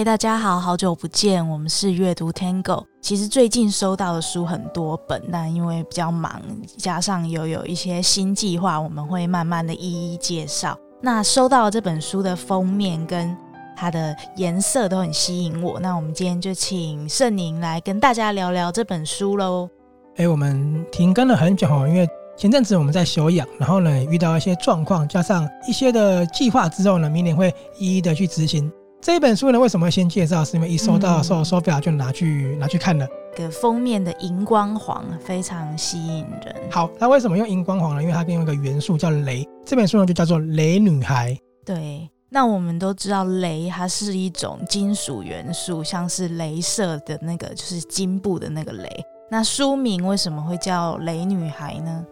嗨，大家好，好久不见，我们是阅读 Tango。其实最近收到的书很多本，但因为比较忙，加上又有一些新计划，我们会慢慢的一一介绍。那收到这本书的封面跟它的颜色都很吸引我。那我们今天就请盛宁来跟大家聊聊这本书喽。哎，我们停更了很久，因为前阵子我们在休养，然后呢遇到一些状况，加上一些的计划之后呢，明年会一一的去执行。这一本书呢，为什么会先介绍？是因为一收到的时候，手表就拿去拿去看了。个封面的荧光黄非常吸引人。好，那为什么用荧光黄呢？因为它用一个元素叫雷。这本书呢就叫做《雷女孩》。对，那我们都知道雷它是一种金属元素，像是镭射的那个就是金布的那个镭。那书名为什么会叫《雷女孩》呢？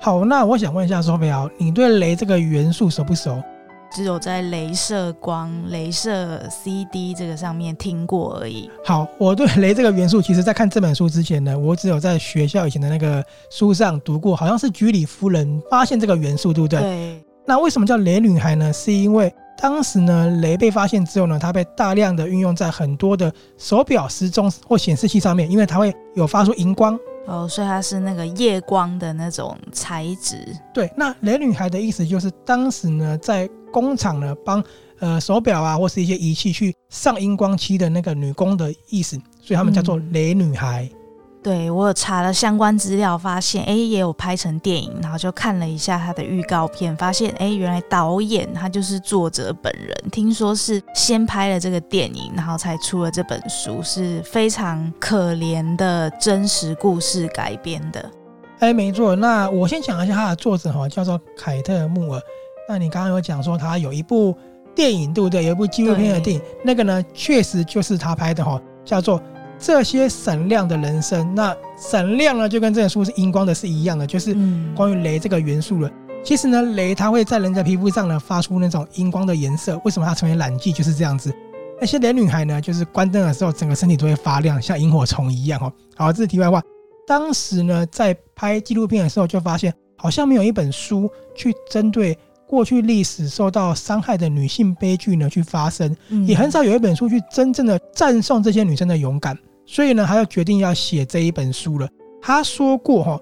好，那我想问一下手表，你对镭这个元素熟不熟？只有在镭射光、镭射 CD 这个上面听过而已。好，我对镭这个元素，其实在看这本书之前呢，我只有在学校以前的那个书上读过，好像是居里夫人发现这个元素，对不对？对。那为什么叫镭女孩呢？是因为当时呢，镭被发现之后呢，它被大量的运用在很多的手表、时钟或显示器上面，因为它会有发出荧光。哦，所以它是那个夜光的那种材质。对，那雷女孩的意思就是当时呢，在工厂呢帮呃手表啊或是一些仪器去上荧光漆的那个女工的意思，所以他们叫做雷女孩。嗯对，我有查了相关资料，发现哎也有拍成电影，然后就看了一下他的预告片，发现哎原来导演他就是作者本人，听说是先拍了这个电影，然后才出了这本书，是非常可怜的真实故事改编的。哎，没错，那我先讲一下他的作者哈，叫做凯特穆尔。那你刚刚有讲说他有一部电影，对不对？有一部纪录片的电影，那个呢确实就是他拍的哈，叫做。这些闪亮的人生，那闪亮呢，就跟这本书是荧光的是一样的，就是关于镭这个元素了。其实呢，镭它会在人的皮肤上呢发出那种荧光的颜色。为什么它成为染剂就是这样子？那些雷女孩呢，就是关灯的时候，整个身体都会发亮，像萤火虫一样哦。好，这是题外话。当时呢，在拍纪录片的时候，就发现好像没有一本书去针对过去历史受到伤害的女性悲剧呢去发声，也很少有一本书去真正的赞颂这些女生的勇敢。所以呢，他就决定要写这一本书了。他说过哈，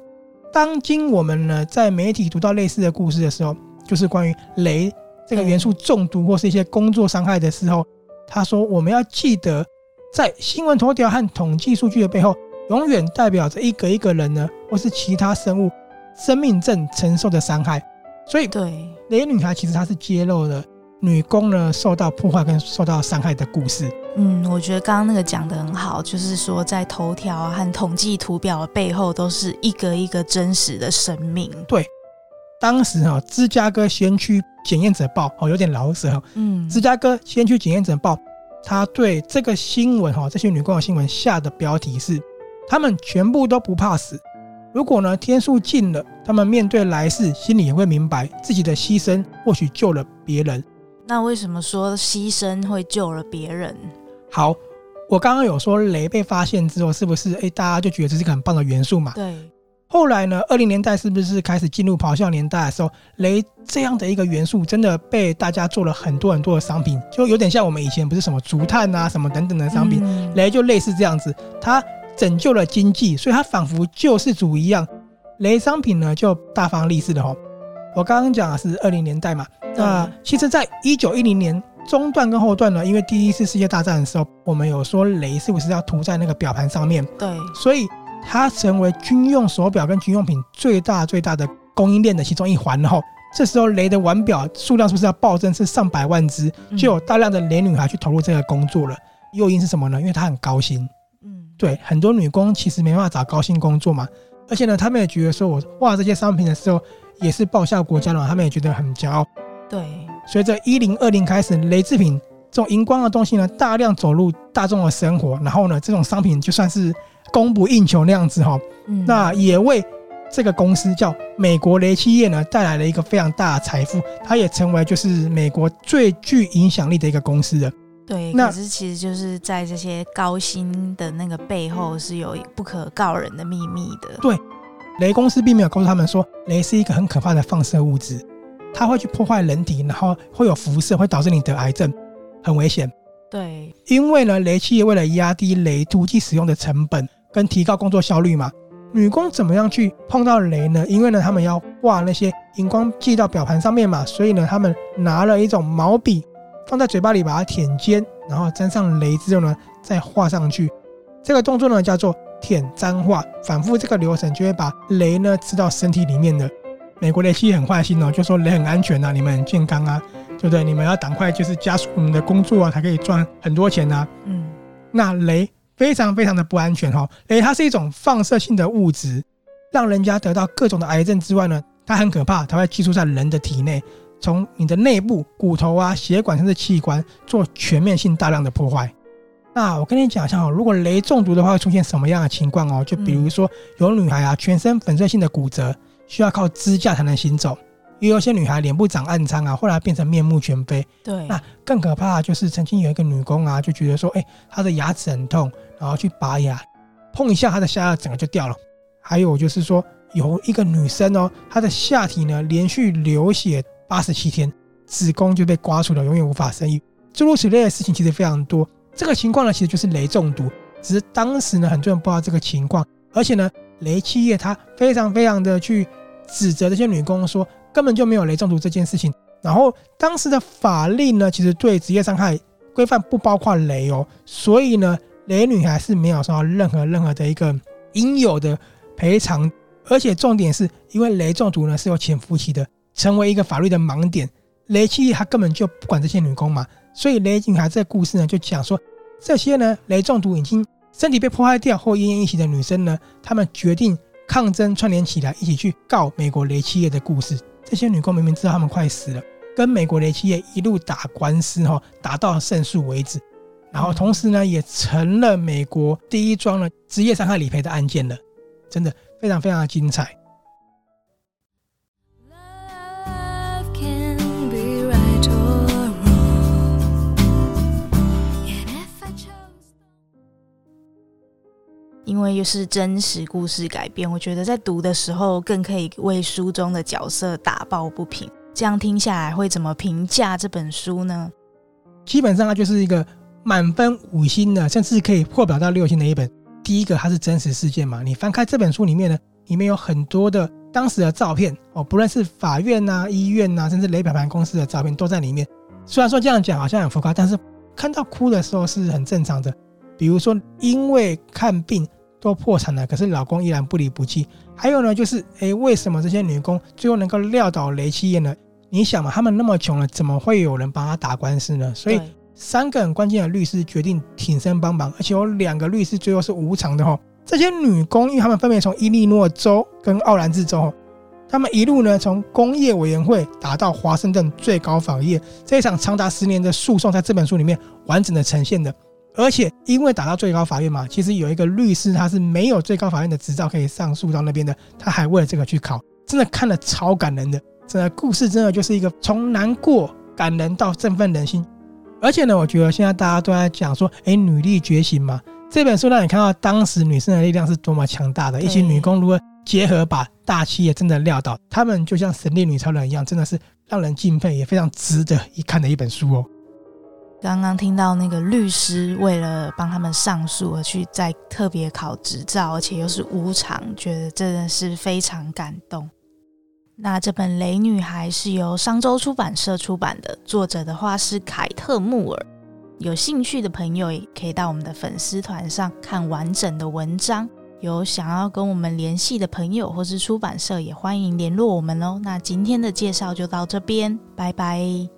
当今我们呢在媒体读到类似的故事的时候，就是关于镭这个元素中毒或是一些工作伤害的时候，他说我们要记得，在新闻头条和统计数据的背后，永远代表着一个一个人呢，或是其他生物生命正承受的伤害。所以，对镭女孩其实她是揭露了女工呢受到破坏跟受到伤害的故事。嗯，我觉得刚刚那个讲的很好，就是说在头条和统计图表的背后，都是一个一个真实的生命。对，当时哈，芝加哥先驱检验者报哦，有点老舍。嗯，芝加哥先驱检验者报，他对这个新闻哈，这些女工的新闻下的标题是：他们全部都不怕死。如果呢天数尽了，他们面对来世，心里也会明白自己的牺牲或许救了别人。那为什么说牺牲会救了别人？好，我刚刚有说雷被发现之后，是不是哎，大家就觉得这是一个很棒的元素嘛？对。后来呢，二零年代是不是开始进入咆哮年代的时候，雷这样的一个元素真的被大家做了很多很多的商品，就有点像我们以前不是什么竹炭啊什么等等的商品，雷就类似这样子，它拯救了经济，所以它仿佛救世主一样，雷商品呢就大放利市的吼。我刚刚讲的是二零年代嘛，那其实在一九一零年。中段跟后段呢，因为第一次世界大战的时候，我们有说雷是不是要涂在那个表盘上面？对，所以它成为军用手表跟军用品最大最大的供应链的其中一环。然后这时候雷的腕表数量是不是要暴增，是上百万只，就有大量的雷女孩去投入这个工作了。诱因是什么呢？因为她很高薪。嗯，对，很多女工其实没办法找高薪工作嘛，而且呢，他们也觉得说我画这些商品的时候也是报效国家的嘛，他们也觉得很骄傲。对。随着一零二零开始，雷制品这种荧光的东西呢，大量走入大众的生活，然后呢，这种商品就算是供不应求那样子哈，嗯、那也为这个公司叫美国雷企业呢带来了一个非常大的财富，它也成为就是美国最具影响力的一个公司了。对，那可是其实就是在这些高薪的那个背后是有不可告人的秘密的。对，雷公司并没有告诉他们说雷是一个很可怕的放射物质。它会去破坏人体，然后会有辐射，会导致你得癌症，很危险。对，因为呢，雷企业为了压低雷毒剂使用的成本跟提高工作效率嘛，女工怎么样去碰到雷呢？因为呢，他们要画那些荧光剂到表盘上面嘛，所以呢，他们拿了一种毛笔放在嘴巴里把它舔尖，然后沾上雷之后呢，再画上去。这个动作呢叫做舔沾画，反复这个流程就会把雷呢吃到身体里面的。美国雷企业很坏心哦，就说雷很安全呐、啊，你们很健康啊。对不对？你们要赶快就是加速我们的工作啊，才可以赚很多钱啊。嗯，那雷非常非常的不安全哈。雷它是一种放射性的物质，让人家得到各种的癌症之外呢，它很可怕，它会寄宿在人的体内，从你的内部、骨头啊、血管甚至器官做全面性大量的破坏。那我跟你讲一下哦，如果雷中毒的话，会出现什么样的情况哦？就比如说有女孩啊，全身粉碎性的骨折，需要靠支架才能行走。也有些女孩脸部长暗疮啊，后来变成面目全非。对，那更可怕的就是曾经有一个女工啊，就觉得说，哎，她的牙齿很痛，然后去拔牙，碰一下她的下顎整个就掉了。还有就是说，有一个女生哦，她的下体呢连续流血八十七天，子宫就被刮除了，永远无法生育。诸如此类的事情其实非常多。这个情况呢，其实就是雷中毒，只是当时呢很多人不知道这个情况，而且呢雷企业他非常非常的去指责这些女工说。根本就没有雷中毒这件事情。然后当时的法令呢，其实对职业伤害规范不包括雷哦，所以呢，雷女孩是没有受到任何任何的一个应有的赔偿。而且重点是因为雷中毒呢是有潜伏期的，成为一个法律的盲点。雷企业他根本就不管这些女工嘛，所以雷女孩这故事呢就讲说，这些呢雷中毒已经身体被破坏掉或奄奄一息的女生呢，她们决定抗争串联起来，一起去告美国雷企业的故事。这些女工明明知道她们快死了，跟美国雷企业一路打官司哈，打到胜诉为止。然后同时呢，也成了美国第一桩呢职业伤害理赔的案件了，真的非常非常的精彩。因为又是真实故事改编，我觉得在读的时候更可以为书中的角色打抱不平。这样听下来，会怎么评价这本书呢？基本上它就是一个满分五星的，甚至可以破表到六星的一本。第一个，它是真实事件嘛，你翻开这本书里面呢，里面有很多的当时的照片哦，不论是法院呐、医院呐、甚至雷表盘公司的照片都在里面。虽然说这样讲好像很浮夸，但是看到哭的时候是很正常的。比如说，因为看病。都破产了，可是老公依然不离不弃。还有呢，就是诶，为什么这些女工最后能够撂倒雷七业呢？你想嘛，他们那么穷了，怎么会有人帮他打官司呢？所以三个很关键的律师决定挺身帮忙，而且有两个律师最后是无偿的哈。这些女工，因为他们分别从伊利诺州跟奥兰治州，他们一路呢从工业委员会打到华盛顿最高法院，这一场长达十年的诉讼，在这本书里面完整的呈现的。而且因为打到最高法院嘛，其实有一个律师他是没有最高法院的执照可以上诉到那边的，他还为了这个去考，真的看了超感人的。这个故事真的就是一个从难过、感人到振奋人心。而且呢，我觉得现在大家都在讲说，哎，女力觉醒嘛，这本书让你看到当时女生的力量是多么强大的，一群女工如何结合把大企业真的撂倒，她们就像神力女超人一样，真的是让人敬佩，也非常值得一看的一本书哦。刚刚听到那个律师为了帮他们上诉而去再特别考执照，而且又是无偿，觉得真的是非常感动。那这本《雷女孩》是由商周出版社出版的，作者的话是凯特·穆尔。有兴趣的朋友也可以到我们的粉丝团上看完整的文章。有想要跟我们联系的朋友或是出版社，也欢迎联络我们哦。那今天的介绍就到这边，拜拜。